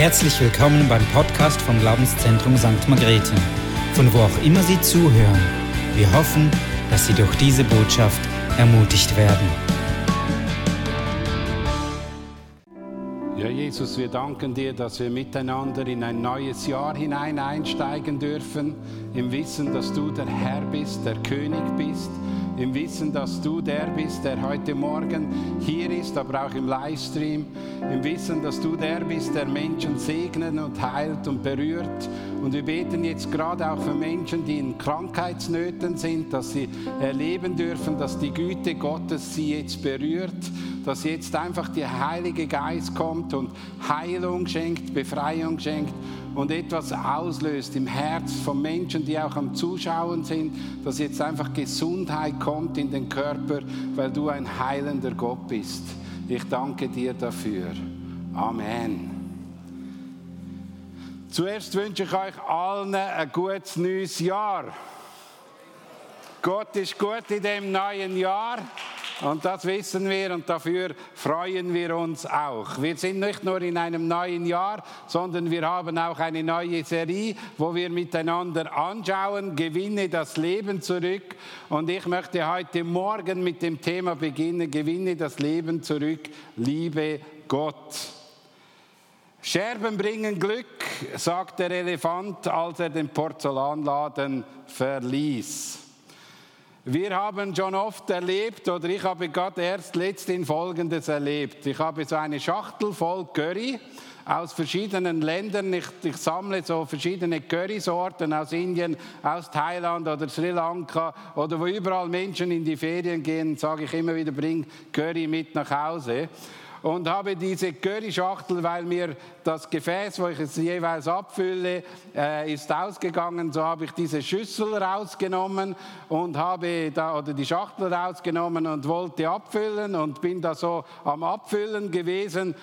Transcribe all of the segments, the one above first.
Herzlich willkommen beim Podcast vom Glaubenszentrum St. Margrethe, von wo auch immer Sie zuhören. Wir hoffen, dass Sie durch diese Botschaft ermutigt werden. Ja, Jesus, wir danken dir, dass wir miteinander in ein neues Jahr hinein einsteigen dürfen, im Wissen, dass du der Herr bist, der König bist im Wissen, dass du der bist, der heute Morgen hier ist, aber auch im Livestream, im Wissen, dass du der bist, der Menschen segnet und heilt und berührt. Und wir beten jetzt gerade auch für Menschen, die in Krankheitsnöten sind, dass sie erleben dürfen, dass die Güte Gottes sie jetzt berührt, dass jetzt einfach der Heilige Geist kommt und Heilung schenkt, Befreiung schenkt und etwas auslöst im Herz von Menschen, die auch am Zuschauen sind, dass jetzt einfach Gesundheit kommt in den Körper, weil du ein heilender Gott bist. Ich danke dir dafür. Amen. Zuerst wünsche ich euch allen ein gutes neues Jahr. Gott ist gut in dem neuen Jahr. Und das wissen wir und dafür freuen wir uns auch. Wir sind nicht nur in einem neuen Jahr, sondern wir haben auch eine neue Serie, wo wir miteinander anschauen, gewinne das Leben zurück. Und ich möchte heute Morgen mit dem Thema beginnen, gewinne das Leben zurück, liebe Gott. Scherben bringen Glück, sagt der Elefant, als er den Porzellanladen verließ. Wir haben schon oft erlebt, oder ich habe gerade erst letztens Folgendes erlebt. Ich habe so eine Schachtel voll Curry aus verschiedenen Ländern. Ich, ich sammle so verschiedene Currysorten aus Indien, aus Thailand oder Sri Lanka oder wo überall Menschen in die Ferien gehen, sage ich immer wieder, bring Curry mit nach Hause und habe diese Curryschachtel, weil mir das Gefäß, wo ich es jeweils abfülle, äh, ist ausgegangen. So habe ich diese Schüssel rausgenommen und habe da oder die Schachtel rausgenommen und wollte abfüllen und bin da so am Abfüllen gewesen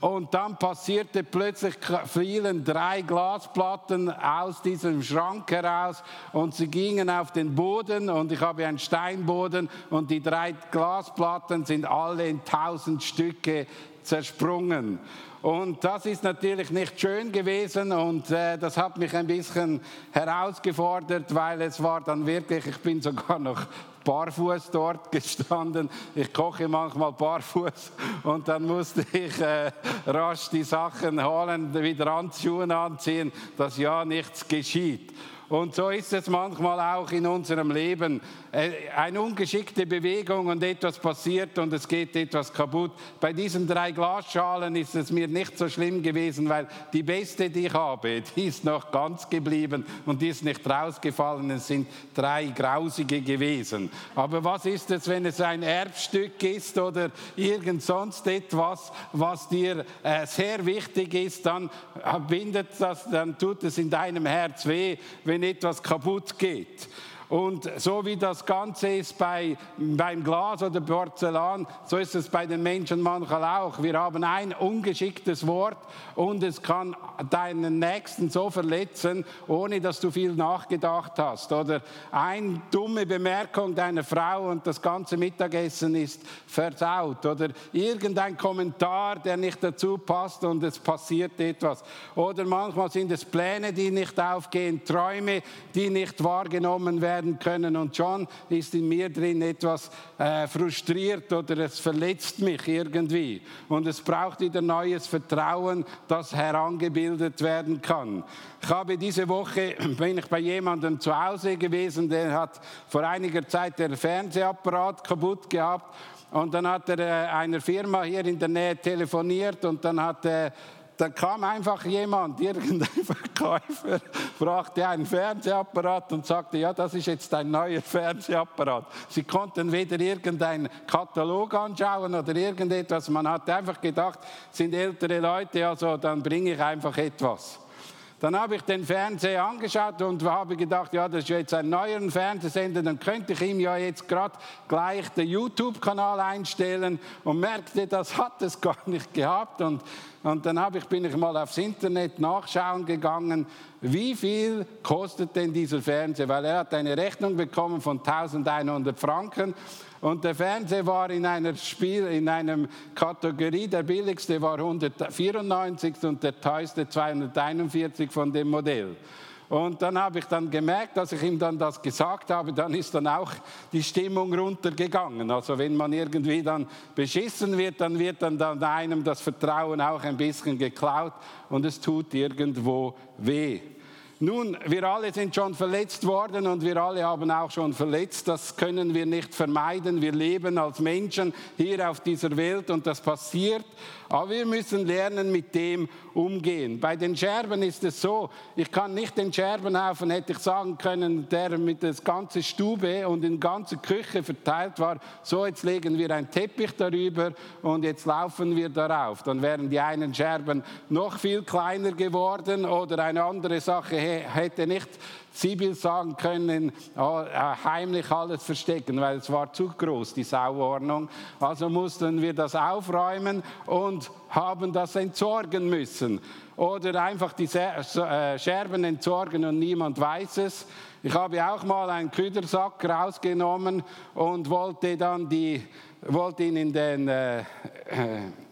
und dann passierte plötzlich, fielen drei Glasplatten aus diesem Schrank heraus und sie gingen auf den Boden und ich habe einen Steinboden und die drei Glasplatten sind alle in tausend Stücke zersprungen. Und das ist natürlich nicht schön gewesen und äh, das hat mich ein bisschen herausgefordert, weil es war dann wirklich, ich bin sogar noch barfuß dort gestanden. Ich koche manchmal barfuß und dann musste ich äh, rasch die Sachen holen, wieder Handschuhe anziehen, dass ja nichts geschieht. Und so ist es manchmal auch in unserem Leben. Äh, eine ungeschickte Bewegung und etwas passiert und es geht etwas kaputt. Bei diesen drei Glasschalen ist es mir nicht so schlimm gewesen, weil die beste, die ich habe, die ist noch ganz geblieben und die ist nicht rausgefallen. Es sind drei grausige gewesen. Aber was ist es, wenn es ein Erbstück ist oder irgend sonst etwas, was dir äh, sehr wichtig ist, dann bindet das, dann tut es in deinem Herz weh, wenn etwas kaputt geht. Und so wie das Ganze ist bei, beim Glas oder Porzellan, so ist es bei den Menschen manchmal auch. Wir haben ein ungeschicktes Wort und es kann deinen Nächsten so verletzen, ohne dass du viel nachgedacht hast. Oder eine dumme Bemerkung deiner Frau und das ganze Mittagessen ist versaut. Oder irgendein Kommentar, der nicht dazu passt und es passiert etwas. Oder manchmal sind es Pläne, die nicht aufgehen, Träume, die nicht wahrgenommen werden werden können. Und schon ist in mir drin etwas äh, frustriert oder es verletzt mich irgendwie. Und es braucht wieder neues Vertrauen, das herangebildet werden kann. Ich habe diese Woche, bin ich bei jemandem zu Hause gewesen, der hat vor einiger Zeit den Fernsehapparat kaputt gehabt. Und dann hat er äh, einer Firma hier in der Nähe telefoniert und dann hat er dann kam einfach jemand, irgendein Verkäufer, brachte einen Fernsehapparat und sagte, ja, das ist jetzt ein neuer Fernsehapparat. Sie konnten weder irgendeinen Katalog anschauen oder irgendetwas. Man hat einfach gedacht, sind ältere Leute, also dann bringe ich einfach etwas. Dann habe ich den Fernseher angeschaut und habe gedacht, ja, das ist jetzt ein neuer Fernsehsender, dann könnte ich ihm ja jetzt gerade gleich den YouTube-Kanal einstellen und merkte, das hat es gar nicht gehabt. Und Und dann ich, bin ich mal aufs Internet nachschauen gegangen, wie viel kostet denn dieser Fernseher? Weil er hat eine Rechnung bekommen von 1100 Franken und der Fernseher war in einer Spiel, in einem Kategorie, der billigste war 194 und der teuerste 241 von dem Modell. Und dann habe ich dann gemerkt, als ich ihm dann das gesagt habe, dann ist dann auch die Stimmung runtergegangen. Also wenn man irgendwie dann beschissen wird, dann wird dann, dann einem das Vertrauen auch ein bisschen geklaut und es tut irgendwo weh. Nun, wir alle sind schon verletzt worden und wir alle haben auch schon verletzt. Das können wir nicht vermeiden. Wir leben als Menschen hier auf dieser Welt und das passiert. Aber wir müssen lernen, mit dem umgehen. Bei den Scherben ist es so, ich kann nicht den Scherbenhaufen, hätte ich sagen können, der mit der ganzen Stube und in der ganzen Küche verteilt war, so jetzt legen wir einen Teppich darüber und jetzt laufen wir darauf. Dann wären die einen Scherben noch viel kleiner geworden oder eine andere Sache hätte nicht Sibyl sagen können, oh, heimlich alles verstecken, weil es war zu groß, die Sauordnung. Also mussten wir das aufräumen und haben das entsorgen müssen. Oder einfach die äh, Scherben entsorgen und niemand weiß es. Ich habe auch mal einen Küdersack rausgenommen und wollte dann die wollte ihn in, den, äh,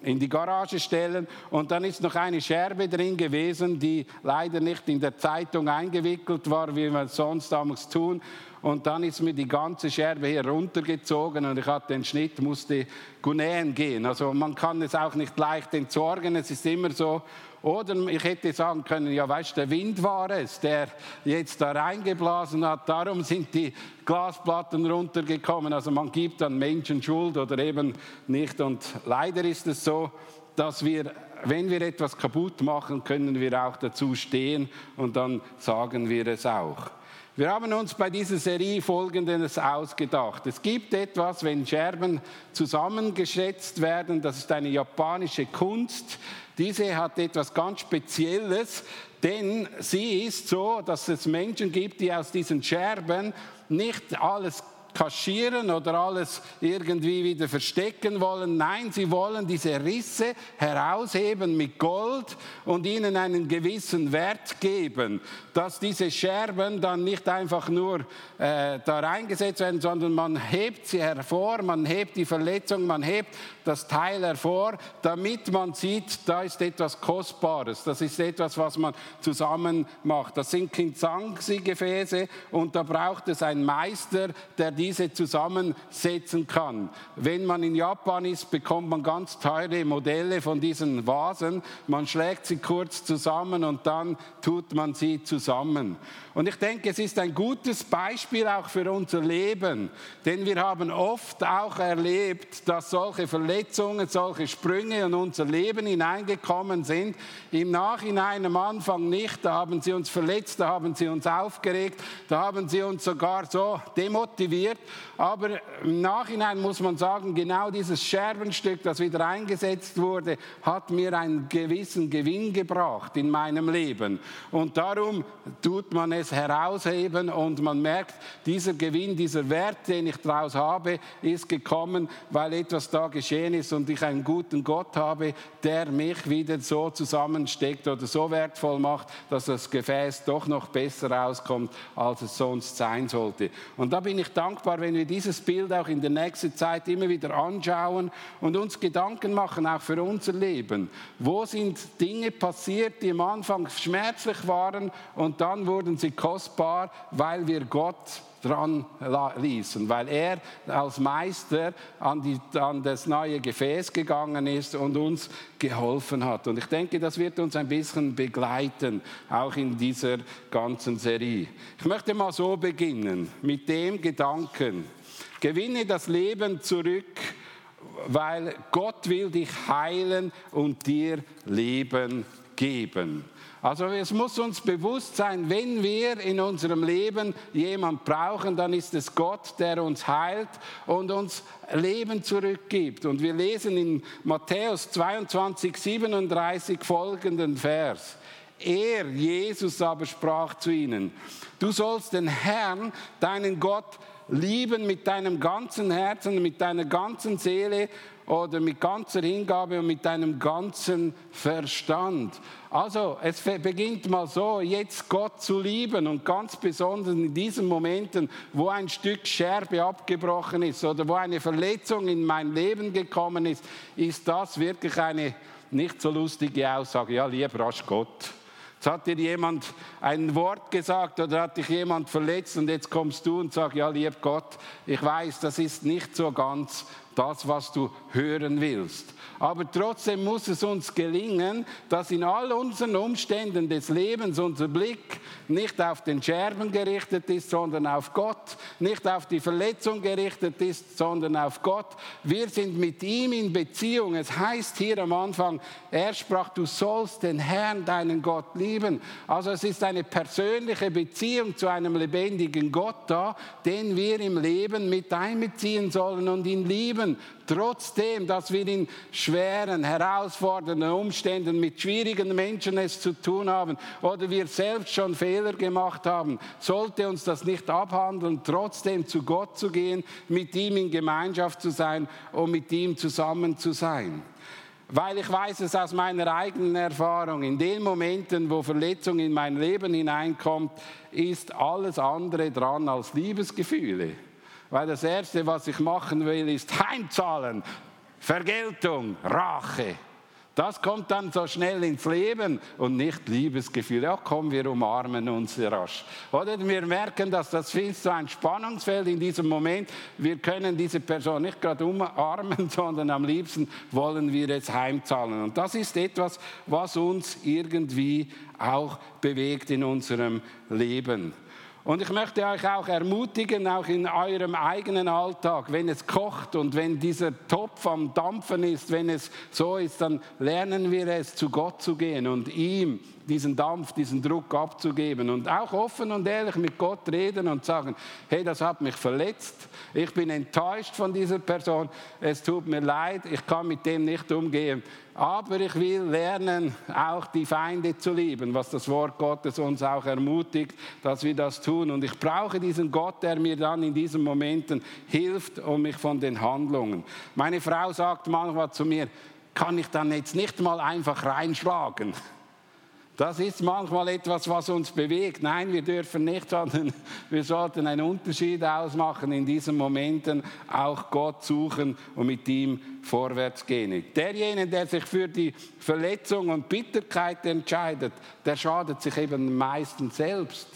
in die Garage stellen und dann ist noch eine Scherbe drin gewesen, die leider nicht in der Zeitung eingewickelt war, wie wir sonst damals tun. Und dann ist mir die ganze Scherbe hier runtergezogen und ich hatte den Schnitt, musste nähen gehen. Also man kann es auch nicht leicht entsorgen. Es ist immer so, oder ich hätte sagen können, ja weißt der Wind war es, der jetzt da reingeblasen hat, darum sind die Glasplatten runtergekommen. Also man gibt dann Menschen Schuld oder eben nicht. Und leider ist es so, dass wir, wenn wir etwas kaputt machen, können wir auch dazu stehen und dann sagen wir es auch. Wir haben uns bei dieser Serie Folgendes ausgedacht. Es gibt etwas, wenn Scherben zusammengeschätzt werden, das ist eine japanische Kunst. Diese hat etwas ganz Spezielles, denn sie ist so, dass es Menschen gibt, die aus diesen Scherben nicht alles kaschieren oder alles irgendwie wieder verstecken wollen. Nein, sie wollen diese Risse herausheben mit Gold und ihnen einen gewissen Wert geben, dass diese Scherben dann nicht einfach nur äh, da reingesetzt werden, sondern man hebt sie hervor, man hebt die Verletzung, man hebt das Teil hervor, damit man sieht, da ist etwas Kostbares, das ist etwas, was man zusammen macht. Das sind Kinzangsi-Gefäße und da braucht es einen Meister, der die diese zusammensetzen kann. Wenn man in Japan ist, bekommt man ganz teure Modelle von diesen Vasen. Man schlägt sie kurz zusammen und dann tut man sie zusammen. Und ich denke, es ist ein gutes Beispiel auch für unser Leben, denn wir haben oft auch erlebt, dass solche Verletzungen, solche Sprünge in unser Leben hineingekommen sind. Im Nachhinein am Anfang nicht, da haben sie uns verletzt, da haben sie uns aufgeregt, da haben sie uns sogar so demotiviert. Aber im Nachhinein muss man sagen, genau dieses Scherbenstück, das wieder eingesetzt wurde, hat mir einen gewissen Gewinn gebracht in meinem Leben. Und darum tut man es herausheben und man merkt, dieser Gewinn, dieser Wert, den ich daraus habe, ist gekommen, weil etwas da geschehen ist und ich einen guten Gott habe, der mich wieder so zusammensteckt oder so wertvoll macht, dass das Gefäß doch noch besser rauskommt, als es sonst sein sollte. Und da bin ich dankbar, wenn wir dieses Bild auch in der nächsten Zeit immer wieder anschauen und uns Gedanken machen, auch für unser Leben. Wo sind Dinge passiert, die am Anfang schmerzlich waren und dann wurden sie kostbar, weil wir Gott dran ließen, weil er als Meister an, die, an, das neue Gefäß gegangen ist und uns geholfen hat. Und ich denke, das wird uns ein bisschen begleiten, auch in dieser ganzen Serie. Ich möchte mal so beginnen, mit dem Gedanken, gewinne das Leben zurück, weil Gott will dich heilen und dir Leben geben. Also es muss uns bewusst sein, wenn wir in unserem Leben jemand brauchen, dann ist es Gott, der uns heilt und uns Leben zurückgibt. Und wir lesen in Matthäus 22, 37 folgenden Vers. Er, Jesus aber sprach zu ihnen, du sollst den Herrn, deinen Gott, lieben mit deinem ganzen Herzen, mit deiner ganzen Seele oder mit ganzer Hingabe und mit deinem ganzen Verstand. Also es beginnt mal so, jetzt Gott zu lieben und ganz besonders in diesen Momenten, wo ein Stück Scherbe abgebrochen ist oder wo eine Verletzung in mein Leben gekommen ist, ist das wirklich eine nicht so lustige Aussage. Ja, lieber hast Gott. Jetzt hat dir jemand ein Wort gesagt oder hat dich jemand verletzt und jetzt kommst du und sagst, ja, lieb Gott, ich weiß, das ist nicht so ganz das, was du hören willst. Aber trotzdem muss es uns gelingen, dass in all unseren Umständen des Lebens unser Blick nicht auf den Scherben gerichtet ist, sondern auf Gott, nicht auf die Verletzung gerichtet ist, sondern auf Gott. Wir sind mit ihm in Beziehung. Es heißt hier am Anfang, er sprach, du sollst den Herrn, deinen Gott lieben. Also es ist eine persönliche Beziehung zu einem lebendigen Gott da, den wir im Leben mit einbeziehen sollen und ihn lieben trotzdem, dass wir in schweren, herausfordernden Umständen mit schwierigen Menschen es zu tun haben oder wir selbst schon Fehler gemacht haben, sollte uns das nicht abhandeln, trotzdem zu Gott zu gehen, mit ihm in Gemeinschaft zu sein und mit ihm zusammen zu sein. Weil ich weiß es aus meiner eigenen Erfahrung, in den Momenten, wo Verletzung in mein Leben hineinkommt, ist alles andere dran als Liebesgefühle. Weil das Erste, was ich machen will, ist Heimzahlen, Vergeltung, Rache. Das kommt dann so schnell ins Leben und nicht Liebesgefühl. Ja, komm, wir umarmen uns rasch. Oder wir merken, dass das viel so ein Spannungsfeld in diesem Moment. Wir können diese Person nicht gerade umarmen, sondern am liebsten wollen wir es heimzahlen. Und das ist etwas, was uns irgendwie auch bewegt in unserem Leben. Und ich möchte euch auch ermutigen, auch in eurem eigenen Alltag, wenn es kocht und wenn dieser Topf am Dampfen ist, wenn es so ist, dann lernen wir es, zu Gott zu gehen und ihm diesen Dampf, diesen Druck abzugeben und auch offen und ehrlich mit Gott reden und sagen, hey, das hat mich verletzt, ich bin enttäuscht von dieser Person, es tut mir leid, ich kann mit dem nicht umgehen. Aber ich will lernen, auch die Feinde zu lieben, was das Wort Gottes uns auch ermutigt, dass wir das tun. Und ich brauche diesen Gott, der mir dann in diesen Momenten hilft und mich von den Handlungen. Meine Frau sagt manchmal zu mir, kann ich dann jetzt nicht mal einfach reinschlagen? Das ist manchmal etwas, was uns bewegt. Nein, wir dürfen nicht, sondern wir sollten einen Unterschied ausmachen in diesen Momenten, auch Gott suchen und mit ihm vorwärts gehen. Derjenige, der sich für die Verletzung und Bitterkeit entscheidet, der schadet sich eben meistens selbst.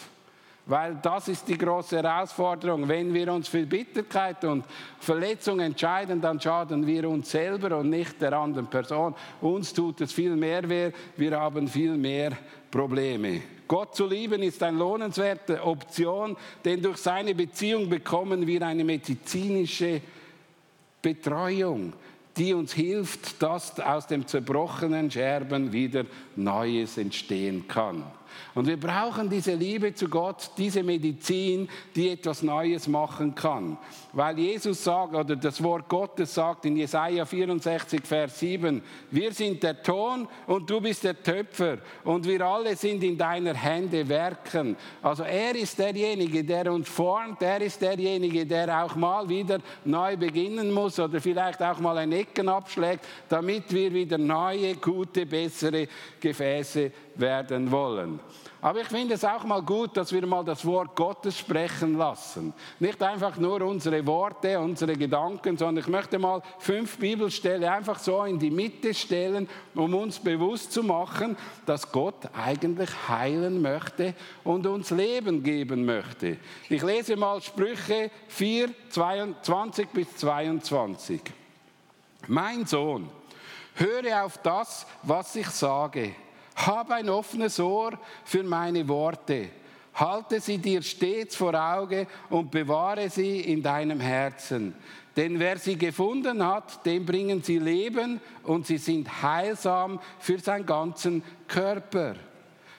Weil das ist die große Herausforderung. Wenn wir uns für Bitterkeit und Verletzung entscheiden, dann schaden wir uns selber und nicht der anderen Person. Uns tut es viel mehr weh, wir haben viel mehr Probleme. Gott zu lieben ist eine lohnenswerte Option, denn durch seine Beziehung bekommen wir eine medizinische Betreuung, die uns hilft, dass aus dem zerbrochenen Scherben wieder Neues entstehen kann. Und wir brauchen diese Liebe zu Gott, diese Medizin, die etwas Neues machen kann. Weil Jesus sagt, oder das Wort Gottes sagt in Jesaja 64, Vers 7, wir sind der Ton und du bist der Töpfer und wir alle sind in deiner Hände Werken. Also er ist derjenige, der uns formt, er ist derjenige, der auch mal wieder neu beginnen muss oder vielleicht auch mal ein Ecken abschlägt, damit wir wieder neue, gute, bessere Gefäße werden wollen. Aber ich finde es auch mal gut, dass wir mal das Wort Gottes sprechen lassen. Nicht einfach nur unsere Worte, unsere Gedanken, sondern ich möchte mal fünf Bibelstellen einfach so in die Mitte stellen, um uns bewusst zu machen, dass Gott eigentlich heilen möchte und uns Leben geben möchte. Ich lese mal Sprüche 4, 22 bis 22. Mein Sohn, höre auf das, was ich sage hab ein offenes Ohr für meine Worte. Halte sie dir stets vor Auge und bewahre sie in deinem Herzen. Denn wer sie gefunden hat, dem bringen sie Leben und sie sind heilsam für seinen ganzen Körper.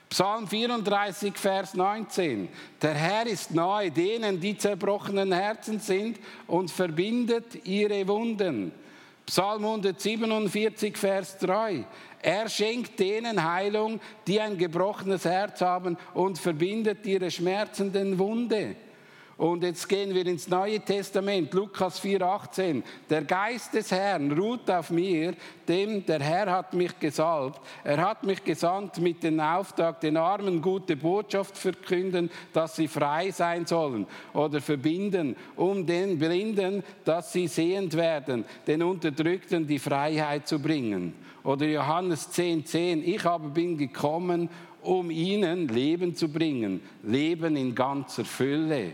Psalm 34, Vers 19. Der Herr ist nahe denen, die zerbrochenen Herzen sind und verbindet ihre Wunden. Psalm 147, Vers 3. Er schenkt denen Heilung, die ein gebrochenes Herz haben und verbindet ihre schmerzenden Wunde. Und jetzt gehen wir ins Neue Testament, Lukas 4,18. Der Geist des Herrn ruht auf mir, dem der Herr hat mich gesalbt. Er hat mich gesandt mit dem Auftrag, den Armen gute Botschaft verkünden, dass sie frei sein sollen oder verbinden, um den Blinden, dass sie sehend werden, den Unterdrückten die Freiheit zu bringen. Oder Johannes 10,10. 10, ich aber bin gekommen, um ihnen Leben zu bringen, Leben in ganzer Fülle.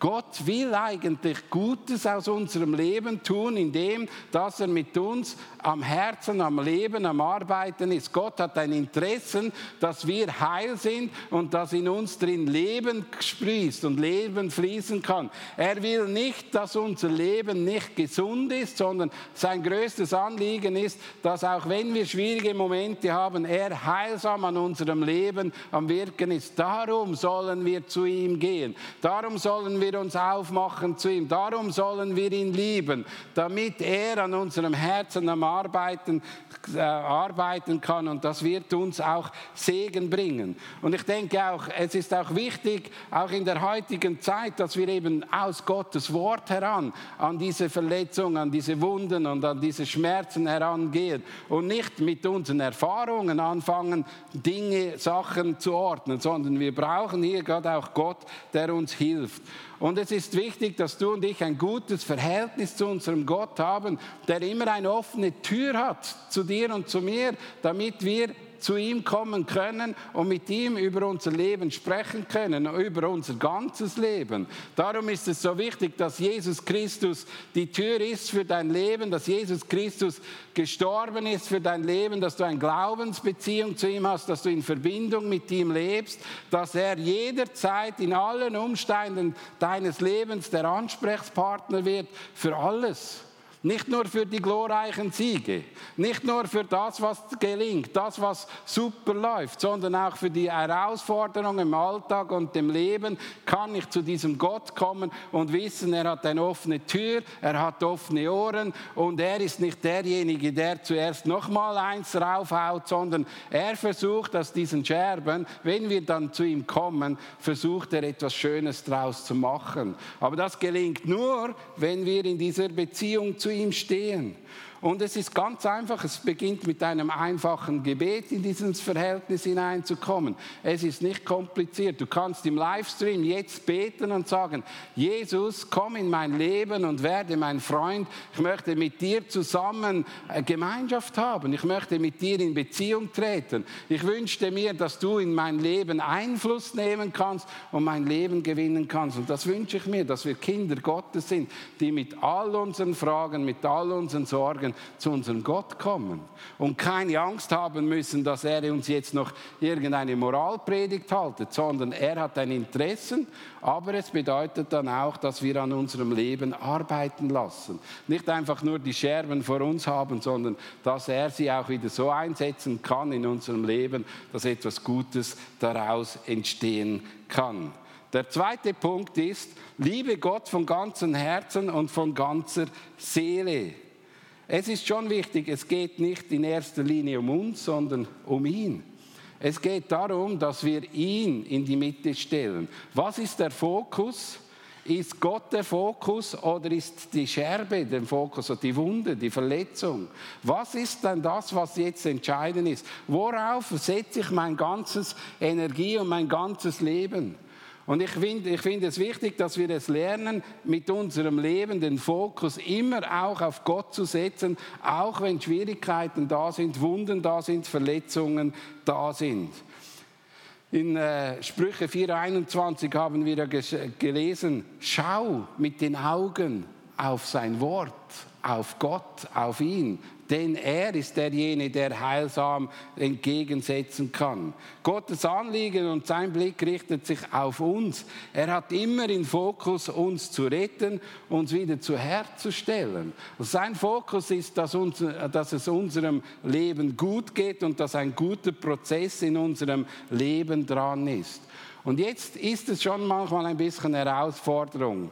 Gott will eigentlich Gutes aus unserem Leben tun, indem dass er mit uns am Herzen, am Leben, am Arbeiten ist. Gott hat ein Interesse, dass wir heil sind und dass in uns drin Leben sprießt und Leben fließen kann. Er will nicht, dass unser Leben nicht gesund ist, sondern sein größtes Anliegen ist, dass auch wenn wir schwierige Momente haben, er heilsam an unserem Leben am Wirken ist. Darum sollen wir zu ihm gehen. Darum sollen wir wir uns aufmachen zu ihm. Darum sollen wir ihn lieben, damit er an unserem Herzen am Arbeiten, äh, arbeiten kann und das wird uns auch Segen bringen. Und ich denke auch, es ist auch wichtig, auch in der heutigen Zeit, dass wir eben aus Gottes Wort heran an diese Verletzungen, an diese Wunden und an diese Schmerzen herangehen und nicht mit unseren Erfahrungen anfangen, Dinge, Sachen zu ordnen, sondern wir brauchen hier gerade auch Gott, der uns hilft. Und es ist wichtig, dass du und ich ein gutes Verhältnis zu unserem Gott haben, der immer eine offene Tür hat zu dir und zu mir, damit wir zu ihm kommen können und mit ihm über unser Leben sprechen können, über unser ganzes Leben. Darum ist es so wichtig, dass Jesus Christus die Tür ist für dein Leben, dass Jesus Christus gestorben ist für dein Leben, dass du eine Glaubensbeziehung zu ihm hast, dass du in Verbindung mit ihm lebst, dass er jederzeit in allen Umständen deines Lebens der Ansprechpartner wird für alles. Nicht nur für die glorreichen Siege, nicht nur für das, was gelingt, das, was super läuft, sondern auch für die Herausforderungen im Alltag und im Leben kann ich zu diesem Gott kommen und wissen, er hat eine offene Tür, er hat offene Ohren und er ist nicht derjenige, der zuerst nochmal eins raufhaut, sondern er versucht aus diesen Scherben, wenn wir dann zu ihm kommen, versucht er etwas Schönes draus zu machen. Aber das gelingt nur, wenn wir in dieser Beziehung zu ihm stehen. Und es ist ganz einfach, es beginnt mit einem einfachen Gebet in dieses Verhältnis hineinzukommen. Es ist nicht kompliziert. Du kannst im Livestream jetzt beten und sagen, Jesus, komm in mein Leben und werde mein Freund. Ich möchte mit dir zusammen äh, Gemeinschaft haben. Ich möchte mit dir in Beziehung treten. Ich wünschte mir, dass du in mein Leben Einfluss nehmen kannst und mein Leben gewinnen kannst. Und das wünsche ich mir, dass wir Kinder Gottes sind, die mit all unseren Fragen, mit all unseren Sorgen, Fragen zu unserem Gott kommen und keine Angst haben müssen, dass er uns jetzt noch irgendeine Moralpredigt haltet, sondern er hat ein Interesse, aber es bedeutet dann auch, dass wir an unserem Leben arbeiten lassen. Nicht einfach nur die Scherben vor uns haben, sondern dass er sie auch wieder so einsetzen kann in unserem Leben, dass etwas Gutes daraus entstehen kann. Der zweite Punkt ist, liebe Gott von ganzem Herzen und von ganzer Seele. Es ist schon wichtig, es geht nicht in erster Linie um uns, sondern um ihn. Es geht darum, dass wir ihn in die Mitte stellen. Was ist der Fokus? Ist Gott der Fokus oder ist die Scherbe der Fokus oder die Wunde, die Verletzung? Was ist denn das, was jetzt entscheidend ist? Worauf setze ich mein ganzes Energie und mein ganzes Leben? Und ich finde ich find es wichtig, dass wir es lernen, mit unserem Leben den Fokus immer auch auf Gott zu setzen, auch wenn Schwierigkeiten da sind, Wunden da sind, Verletzungen da sind. In äh, Sprüche 4.21 haben wir ja gelesen, schau mit den Augen auf sein Wort, auf Gott, auf ihn denn er ist derjenige, der heilsam entgegensetzen kann. Gottes Anliegen und sein Blick richtet sich auf uns. Er hat immer in Fokus, uns zu retten, uns wieder zu herzustellen. Sein Fokus ist, dass, uns, dass es unserem Leben gut geht und dass ein guter Prozess in unserem Leben dran ist. Und jetzt ist es schon manchmal ein bisschen Herausforderung.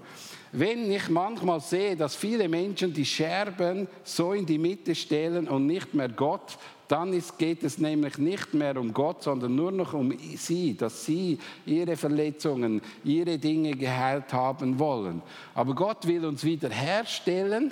Wenn ich manchmal sehe, dass viele Menschen die Scherben so in die Mitte stellen und nicht mehr Gott, dann ist, geht es nämlich nicht mehr um Gott, sondern nur noch um sie, dass sie ihre Verletzungen, ihre Dinge geheilt haben wollen. Aber Gott will uns wiederherstellen.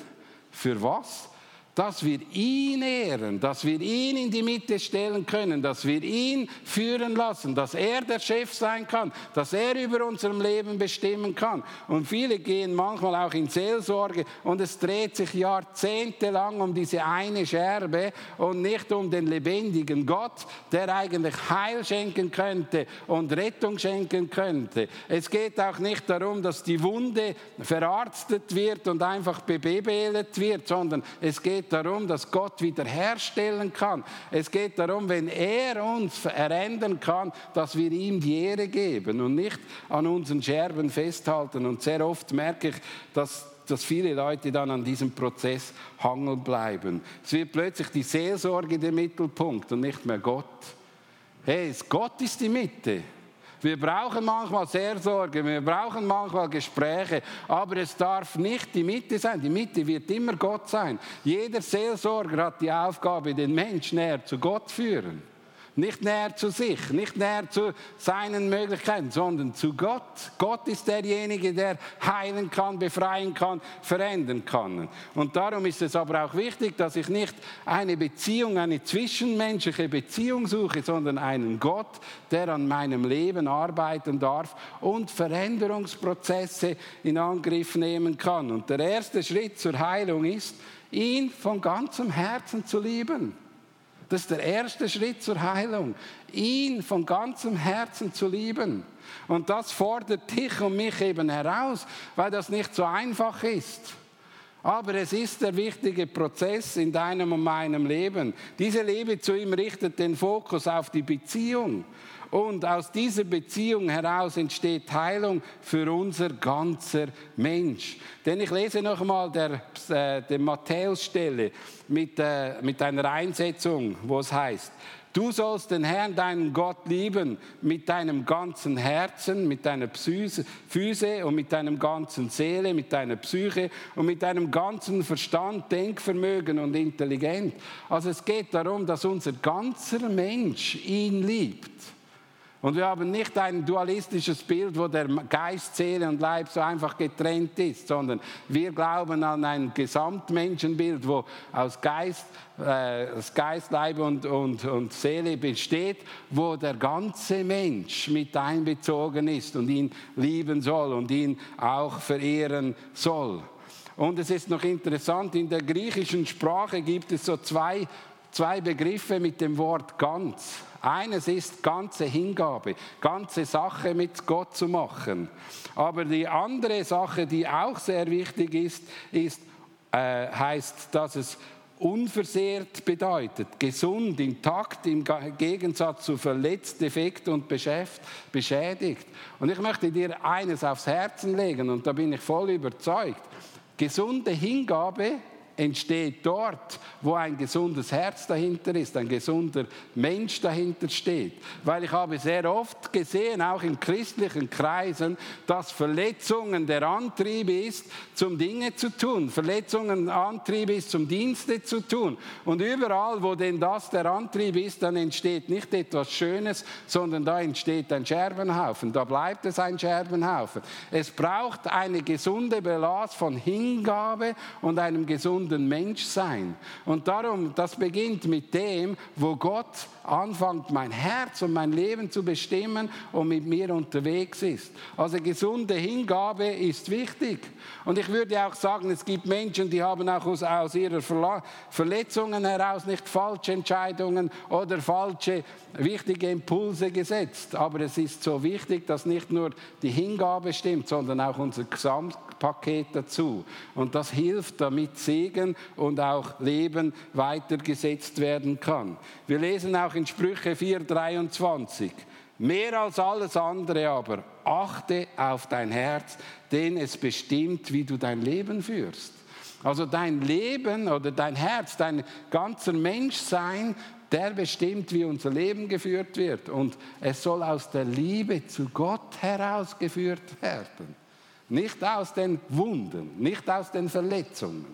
Für was? Dass wir ihn ehren, dass wir ihn in die Mitte stellen können, dass wir ihn führen lassen, dass er der Chef sein kann, dass er über unserem Leben bestimmen kann. Und viele gehen manchmal auch in Seelsorge und es dreht sich jahrzehntelang um diese eine Scherbe und nicht um den lebendigen Gott, der eigentlich Heil schenken könnte und Rettung schenken könnte. Es geht auch nicht darum, dass die Wunde verarztet wird und einfach bebebelt wird, sondern es geht geht darum, dass Gott wiederherstellen kann. Es geht darum, wenn er uns verändern kann, dass wir ihm die Ehre geben und nicht an unseren Scherben festhalten. Und sehr oft merke ich, dass dass viele Leute dann an diesem Prozess hangen bleiben. Es wird plötzlich die Seelsorge der Mittelpunkt und nicht mehr Gott. Hey, Gott ist die Mitte. Wir brauchen manchmal Seelsorge, wir brauchen manchmal Gespräche, aber es darf nicht die Mitte sein. Die Mitte wird immer Gott sein. Jeder Seelsorger hat die Aufgabe, den Menschen näher zu Gott führen. Nicht näher zu sich, nicht näher zu seinen Möglichkeiten, sondern zu Gott. Gott ist derjenige, der heilen kann, befreien kann, verändern kann. Und darum ist es aber auch wichtig, dass ich nicht eine Beziehung, eine zwischenmenschliche Beziehung suche, sondern einen Gott, der an meinem Leben arbeiten darf und Veränderungsprozesse in Angriff nehmen kann. Und der erste Schritt zur Heilung ist, ihn von ganzem Herzen zu lieben. Das ist der erste Schritt zur Heilung, ihn von ganzem Herzen zu lieben. Und das fordert dich und mich eben heraus, weil das nicht so einfach ist. Aber es ist der wichtige Prozess in deinem und meinem Leben. Diese Liebe zu ihm richtet den Fokus auf die Beziehung. Und aus dieser Beziehung heraus entsteht Heilung für unser ganzer Mensch. Denn ich lese noch einmal der, äh, der Matthäus-Stelle mit, äh, mit einer Einsetzung, wo es heißt, Du sollst den Herrn, deinen Gott, lieben mit deinem ganzen Herzen, mit deiner Füße und mit deinem ganzen Seele, mit deiner Psyche und mit deinem ganzen Verstand, Denkvermögen und Intelligenz. Also es geht darum, dass unser ganzer Mensch ihn liebt. Und wir haben nicht ein dualistisches Bild, wo der Geist, Seele und Leib so einfach getrennt ist, sondern wir glauben an ein Gesamtmenschenbild, wo aus Geist, äh, Geist Leib und, und, und Seele besteht, wo der ganze Mensch mit einbezogen ist und ihn lieben soll und ihn auch verehren soll. Und es ist noch interessant, in der griechischen Sprache gibt es so zwei, zwei Begriffe mit dem Wort ganz. Eines ist ganze Hingabe, ganze Sache mit Gott zu machen. Aber die andere Sache, die auch sehr wichtig ist, ist äh, heißt, dass es unversehrt bedeutet, gesund, intakt, im Gegensatz zu verletzt, defekt und beschädigt. Und ich möchte dir eines aufs Herzen legen, und da bin ich voll überzeugt. Gesunde Hingabe entsteht dort, wo ein gesundes Herz dahinter ist, ein gesunder Mensch dahinter steht. Weil ich habe sehr oft gesehen, auch in christlichen Kreisen, dass Verletzungen der Antrieb ist, zum Dinge zu tun. Verletzungen Antrieb ist, zum Dienste zu tun. Und überall, wo denn das der Antrieb ist, dann entsteht nicht etwas Schönes, sondern da entsteht ein Scherbenhaufen. Da bleibt es ein Scherbenhaufen. Es braucht eine gesunde Balance von Hingabe und einem gesunden gesunden Menschsein. Und darum, das beginnt mit dem, wo Gott anfängt, mein Herz und mein Leben zu bestimmen und mit mir unterwegs ist. Also gesunde Hingabe ist wichtig. Und ich würde auch sagen, es gibt Menschen, die haben auch aus, aus ihrer Verletzungen heraus nicht falsche Entscheidungen oder falsche wichtige Impulse gesetzt. Aber es ist so wichtig, dass nicht nur die Hingabe stimmt, sondern auch unser Gesamtpaket dazu. Und das hilft, damit Segen und auch Leben weitergesetzt werden kann. Wir lesen auch in Sprüche 4,23. Mehr als alles andere aber, achte auf dein Herz, denn es bestimmt, wie du dein Leben führst. Also dein Leben oder dein Herz, dein ganzer Menschsein, der bestimmt, wie unser Leben geführt wird. Und es soll aus der Liebe zu Gott herausgeführt werden. Nicht aus den Wunden, nicht aus den Verletzungen.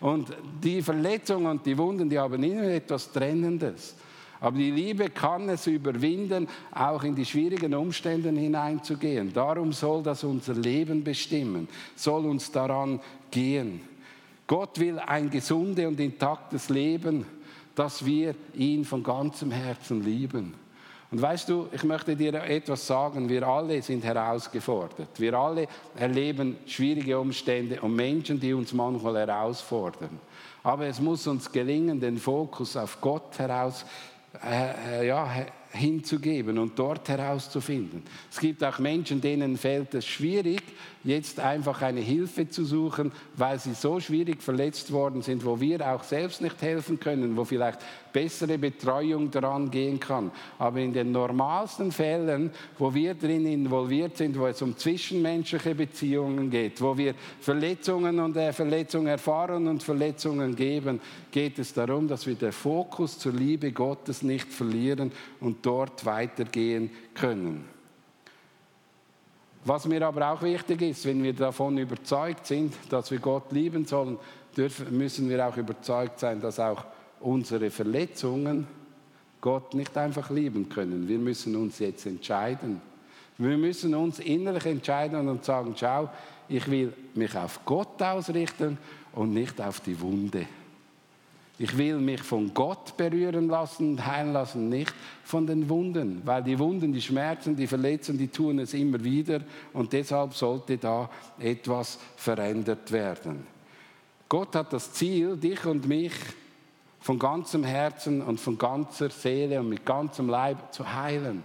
Und die Verletzungen und die Wunden, die haben immer etwas Trennendes. Aber die Liebe kann es überwinden, auch in die schwierigen Umstände hineinzugehen. Darum soll das unser Leben bestimmen, soll uns daran gehen. Gott will ein gesundes und intaktes Leben, dass wir ihn von ganzem Herzen lieben. Und weißt du, ich möchte dir etwas sagen, wir alle sind herausgefordert. Wir alle erleben schwierige Umstände und Menschen, die uns manchmal herausfordern. Aber es muss uns gelingen, den Fokus auf Gott heraus äh, äh, ja, hinzugeben und dort herauszufinden. Es gibt auch Menschen, denen fällt es schwierig, jetzt einfach eine Hilfe zu suchen, weil sie so schwierig verletzt worden sind, wo wir auch selbst nicht helfen können, wo vielleicht bessere Betreuung daran gehen kann. Aber in den normalsten Fällen, wo wir drin involviert sind, wo es um zwischenmenschliche Beziehungen geht, wo wir Verletzungen und äh, Verletzungen erfahren und Verletzungen geben, geht es darum, dass wir den Fokus zur Liebe Gottes nicht verlieren und dort weitergehen können. Was mir aber auch wichtig ist, wenn wir davon überzeugt sind, dass wir Gott lieben sollen, dürfen, müssen wir auch überzeugt sein, dass auch unsere Verletzungen Gott nicht einfach lieben können. Wir müssen uns jetzt entscheiden. Wir müssen uns innerlich entscheiden und sagen, schau, ich will mich auf Gott ausrichten und nicht auf die Wunde. Ich will mich von Gott berühren lassen und heilen lassen, nicht von den Wunden, weil die Wunden, die Schmerzen, die Verletzungen, die tun es immer wieder und deshalb sollte da etwas verändert werden. Gott hat das Ziel, dich und mich von ganzem Herzen und von ganzer Seele und mit ganzem Leib zu heilen.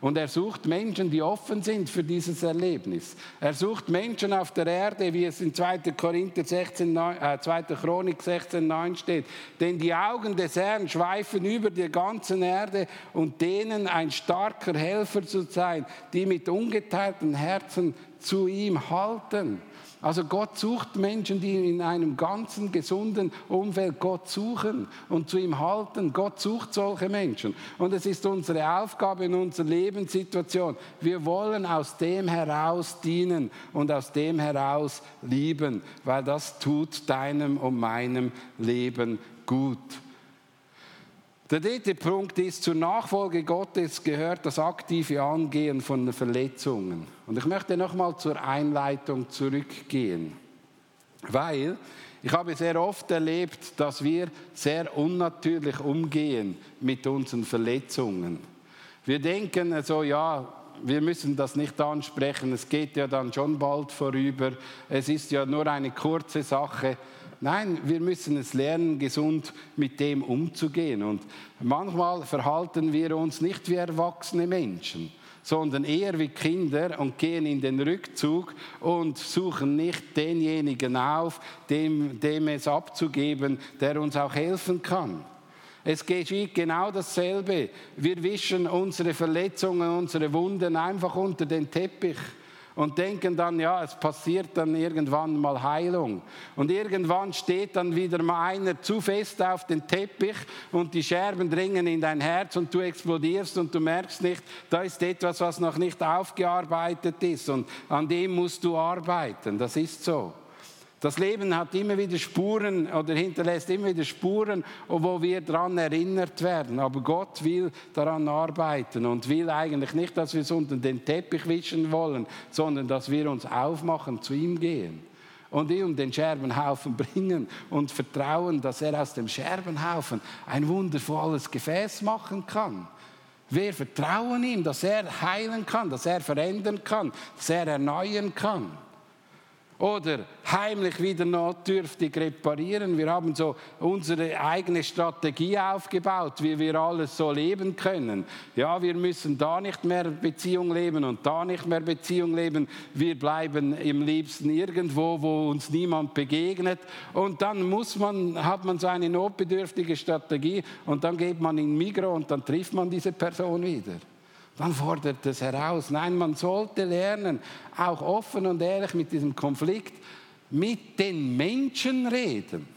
Und er sucht Menschen, die offen sind für dieses Erlebnis. Er sucht Menschen auf der Erde, wie es in 2. Korinther 16, äh, 2. Chronik 16, 9 steht. Denn die Augen des Herrn schweifen über die ganze Erde und denen ein starker Helfer zu sein, die mit ungeteilten Herzen zu ihm halten. Also Gott sucht Menschen, die in einem ganzen gesunden Umfeld Gott suchen und zu ihm halten. Gott sucht solche Menschen. Und es ist unsere Aufgabe in unserer Lebenssituation. Wir wollen aus dem heraus dienen und aus dem heraus lieben, weil das tut deinem und meinem Leben gut. Der dritte Punkt ist, zur Nachfolge Gottes gehört das aktive Angehen von Verletzungen. Und ich möchte nochmal zur Einleitung zurückgehen, weil ich habe sehr oft erlebt, dass wir sehr unnatürlich umgehen mit unseren Verletzungen. Wir denken so, ja, wir müssen das nicht ansprechen, es geht ja dann schon bald vorüber, es ist ja nur eine kurze Sache. Nein, wir müssen es lernen, gesund mit dem umzugehen. Und manchmal verhalten wir uns nicht wie erwachsene Menschen, sondern eher wie Kinder und gehen in den Rückzug und suchen nicht denjenigen auf, dem, dem es abzugeben, der uns auch helfen kann. Es geschieht genau dasselbe. Wir wischen unsere Verletzungen, unsere Wunden einfach unter den Teppich und denken dann, ja, es passiert dann irgendwann mal Heilung. Und irgendwann steht dann wieder mal einer zu fest auf den Teppich und die Scherben dringen in dein Herz und du explodierst und du merkst nicht, da ist etwas, was noch nicht aufgearbeitet ist und an dem musst du arbeiten. Das ist so. Das Leben hat immer wieder Spuren oder hinterlässt immer wieder Spuren, wo wir daran erinnert werden. Aber Gott will daran arbeiten und will eigentlich nicht, dass wir es unter den Teppich wischen wollen, sondern dass wir uns aufmachen, zu ihm gehen und ihm den Scherbenhaufen bringen und vertrauen, dass er aus dem Scherbenhaufen ein wundervolles Gefäß machen kann. Wir vertrauen ihm, dass er heilen kann, dass er verändern kann, dass er erneuern kann oder heimlich wieder notdürftig reparieren. Wir haben so unsere eigene Strategie aufgebaut, wie wir alles so leben können. Ja, wir müssen da nicht mehr Beziehung leben und da nicht mehr Beziehung leben. Wir bleiben im liebsten irgendwo, wo uns niemand begegnet. Und dann muss man, hat man so eine notbedürftige Strategie und dann geht man in Migro und dann trifft man diese Person wieder dann fordert es heraus. Nein, man sollte lernen, auch offen und ehrlich mit diesem Konflikt mit den Menschen reden.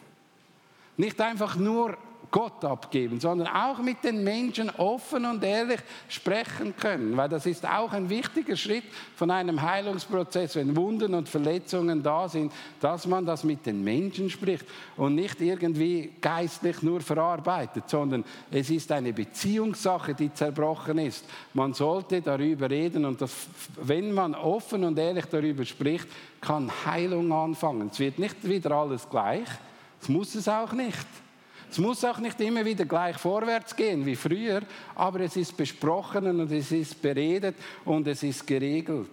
Nicht einfach nur Gott abgeben, sondern auch mit den Menschen offen und ehrlich sprechen können. Weil das ist auch ein wichtiger Schritt von einem Heilungsprozess, wenn Wunden und Verletzungen da sind, dass man das mit den Menschen spricht und nicht irgendwie geistlich nur verarbeitet, sondern es ist eine Beziehungssache, die zerbrochen ist. Man sollte darüber reden und das, wenn man offen und ehrlich darüber spricht, kann Heilung anfangen. Es wird nicht wieder alles gleich, es muss es auch nicht. Es muss auch nicht immer wieder gleich vorwärts gehen wie früher, aber es ist besprochen und es ist beredet und es ist geregelt.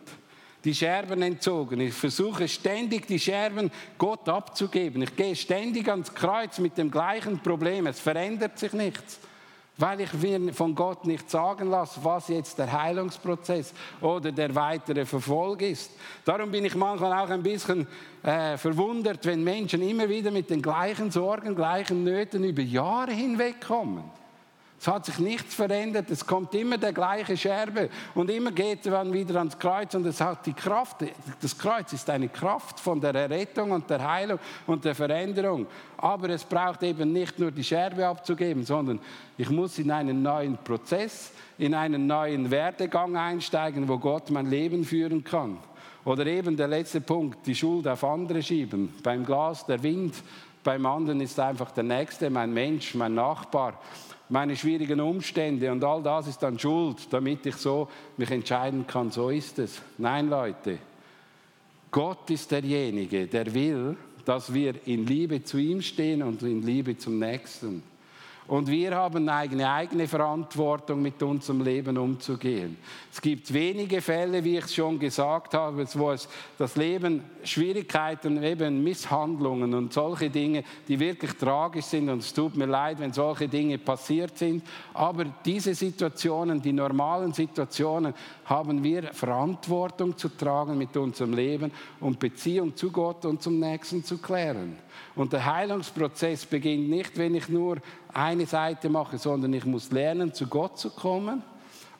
Die Scherben entzogen. Ich versuche ständig die Scherben Gott abzugeben. Ich gehe ständig ans Kreuz mit dem gleichen Problem. Es verändert sich nichts weil ich mir von Gott nicht sagen lasse, was jetzt der Heilungsprozess oder der weitere Verfolg ist. Darum bin ich manchmal auch ein bisschen äh, verwundert, wenn Menschen immer wieder mit den gleichen Sorgen, gleichen Nöten über Jahre hinwegkommen. Es hat sich nichts verändert, es kommt immer der gleiche Scherbe und immer geht man wieder ans Kreuz und es hat die Kraft, das Kreuz ist eine Kraft von der Errettung und der Heilung und der Veränderung. Aber es braucht eben nicht nur die Scherbe abzugeben, sondern ich muss in einen neuen Prozess, in einen neuen Werdegang einsteigen, wo Gott mein Leben führen kann. Oder eben der letzte Punkt, die Schuld auf andere schieben. Beim Glas der Wind, beim anderen ist einfach der Nächste, mein Mensch, mein Nachbar meine schwierigen Umstände und all das ist dann Schuld, damit ich so mich entscheiden kann, so ist es. Nein, Leute, Gott ist derjenige, der will, dass wir in Liebe zu ihm stehen und in Liebe zum Nächsten. Und wir haben eine eigene Verantwortung, mit unserem Leben umzugehen. Es gibt wenige Fälle, wie ich es schon gesagt habe, wo es das Leben Schwierigkeiten, eben Misshandlungen und solche Dinge, die wirklich tragisch sind. Und es tut mir leid, wenn solche Dinge passiert sind. Aber diese Situationen, die normalen Situationen, haben wir Verantwortung zu tragen mit unserem Leben und Beziehung zu Gott und zum Nächsten zu klären. Und der Heilungsprozess beginnt nicht, wenn ich nur eine Seite mache, sondern ich muss lernen, zu Gott zu kommen.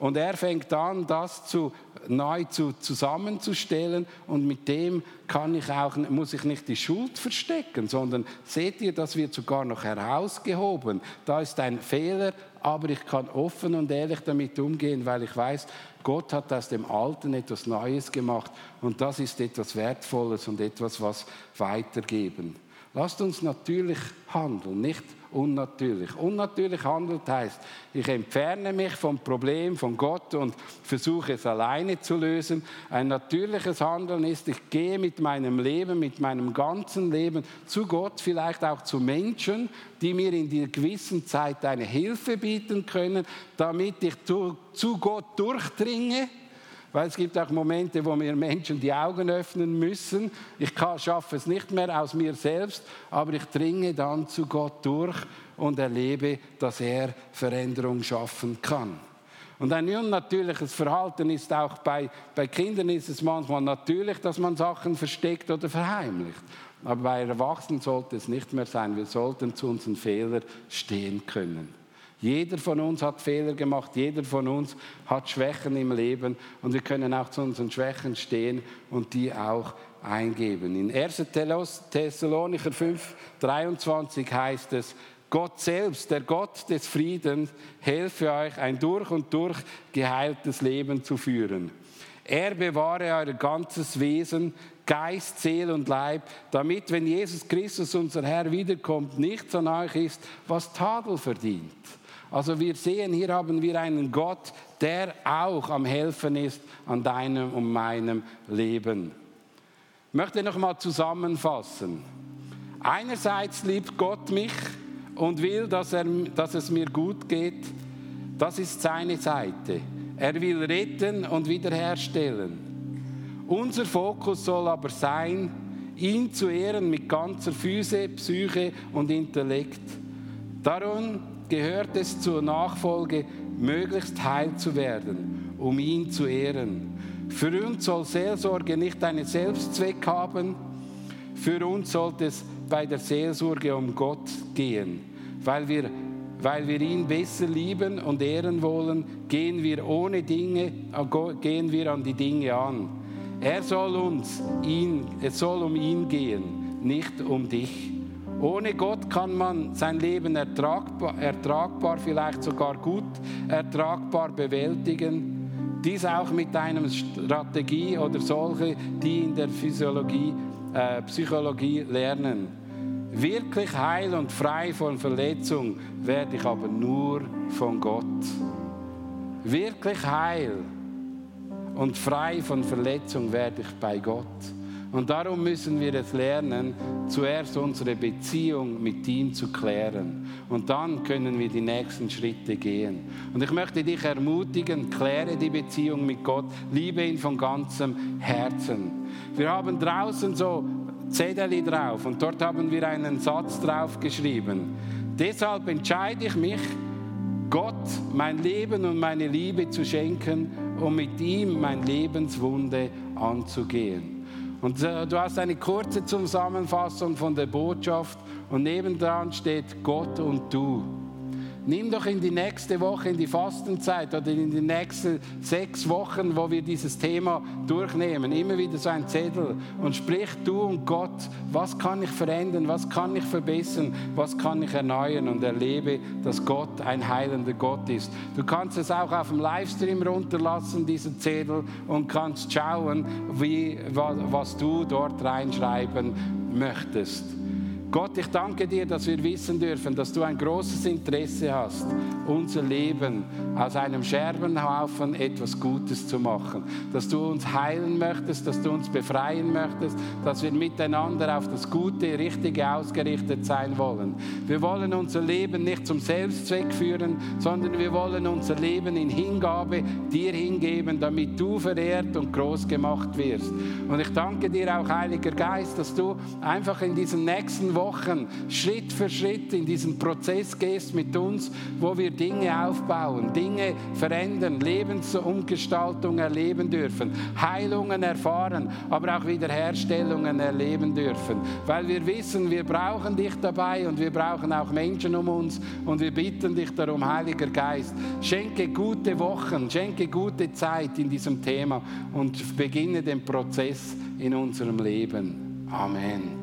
Und er fängt an, das zu, neu zu, zusammenzustellen. Und mit dem kann ich auch, muss ich nicht die Schuld verstecken, sondern seht ihr, das wird sogar noch herausgehoben. Da ist ein Fehler, aber ich kann offen und ehrlich damit umgehen, weil ich weiß, Gott hat aus dem Alten etwas Neues gemacht. Und das ist etwas Wertvolles und etwas, was weitergeben. Lasst uns natürlich handeln, nicht unnatürlich. Unnatürlich handelt heißt, ich entferne mich vom Problem von Gott und versuche es alleine zu lösen. Ein natürliches Handeln ist, ich gehe mit meinem Leben, mit meinem ganzen Leben zu Gott, vielleicht auch zu Menschen, die mir in dieser gewissen Zeit eine Hilfe bieten können, damit ich zu, zu Gott durchdringe weil es gibt auch Momente, wo mir Menschen die Augen öffnen müssen. Ich schaffe es nicht mehr aus mir selbst, aber ich dringe dann zu Gott durch und erlebe, dass er Veränderung schaffen kann. Und ein unnatürliches Verhalten ist auch bei, bei Kindern ist es manchmal natürlich, dass man Sachen versteckt oder verheimlicht. Aber bei Erwachsenen sollte es nicht mehr sein. Wir sollten zu unseren Fehlern stehen können. Jeder von uns hat Fehler gemacht, jeder von uns hat Schwächen im Leben und wir können auch zu unseren Schwächen stehen und die auch eingeben. In 1. Thessalonicher 5, 23 heißt es, Gott selbst, der Gott des Friedens, helfe euch, ein durch und durch geheiltes Leben zu führen. Er bewahre euer ganzes Wesen, Geist, Seele und Leib, damit, wenn Jesus Christus, unser Herr, wiederkommt, nichts an euch ist, was Tadel verdient. Also wir sehen, hier haben wir einen Gott, der auch am Helfen ist an deinem und meinem Leben. Ich möchte noch mal zusammenfassen. Einerseits liebt Gott mich und will, dass, er, dass es mir gut geht. Das ist seine Seite. Er will retten und wiederherstellen. Unser Fokus soll aber sein, ihn zu ehren mit ganzer Füße, Psyche und Intellekt. Darum gehört es zur Nachfolge, möglichst heil zu werden, um ihn zu ehren. Für uns soll Seelsorge nicht einen Selbstzweck haben, für uns sollte es bei der Seelsorge um Gott gehen, weil wir weil wir ihn besser lieben und ehren wollen, gehen wir ohne Dinge, gehen wir an die Dinge an. Er soll uns ihn, es soll um ihn gehen, nicht um dich. Ohne Gott kann man sein Leben ertragbar, ertragbar, vielleicht sogar gut ertragbar bewältigen. Dies auch mit einer Strategie oder solche, die in der Physiologie, äh, Psychologie lernen. Wirklich heil und frei von Verletzung werde ich aber nur von Gott. Wirklich heil und frei von Verletzung werde ich bei Gott. Und darum müssen wir es lernen, zuerst unsere Beziehung mit ihm zu klären. Und dann können wir die nächsten Schritte gehen. Und ich möchte dich ermutigen, kläre die Beziehung mit Gott, liebe ihn von ganzem Herzen. Wir haben draußen so Zettel drauf und dort haben wir einen Satz drauf geschrieben. Deshalb entscheide ich mich, Gott mein Leben und meine Liebe zu schenken, um mit ihm mein Lebenswunde anzugehen. Und äh, du hast eine kurze Zusammenfassung von der Botschaft und nebendran steht Gott und du. Nimm doch in die nächste Woche, in die Fastenzeit oder in die nächsten sechs Wochen, wo wir dieses Thema durchnehmen, immer wieder so ein Zettel und sprich du und Gott, was kann ich verändern, was kann ich verbessern, was kann ich erneuern und erlebe, dass Gott ein heilender Gott ist. Du kannst es auch auf dem Livestream runterlassen, diesen Zettel, und kannst schauen, wie, was du dort reinschreiben möchtest. Gott, ich danke dir, dass wir wissen dürfen, dass du ein großes Interesse hast, unser Leben aus einem Scherbenhaufen etwas Gutes zu machen. Dass du uns heilen möchtest, dass du uns befreien möchtest, dass wir miteinander auf das Gute, Richtige ausgerichtet sein wollen. Wir wollen unser Leben nicht zum Selbstzweck führen, sondern wir wollen unser Leben in Hingabe dir hingeben, damit du verehrt und groß gemacht wirst. Und ich danke dir auch, Heiliger Geist, dass du einfach in diesen nächsten Wochen Wochen Schritt für Schritt in diesen Prozess gehst mit uns, wo wir Dinge aufbauen, Dinge verändern, Lebensumgestaltung erleben dürfen, Heilungen erfahren, aber auch Wiederherstellungen erleben dürfen. Weil wir wissen, wir brauchen dich dabei und wir brauchen auch Menschen um uns und wir bitten dich darum, Heiliger Geist, schenke gute Wochen, schenke gute Zeit in diesem Thema und beginne den Prozess in unserem Leben. Amen.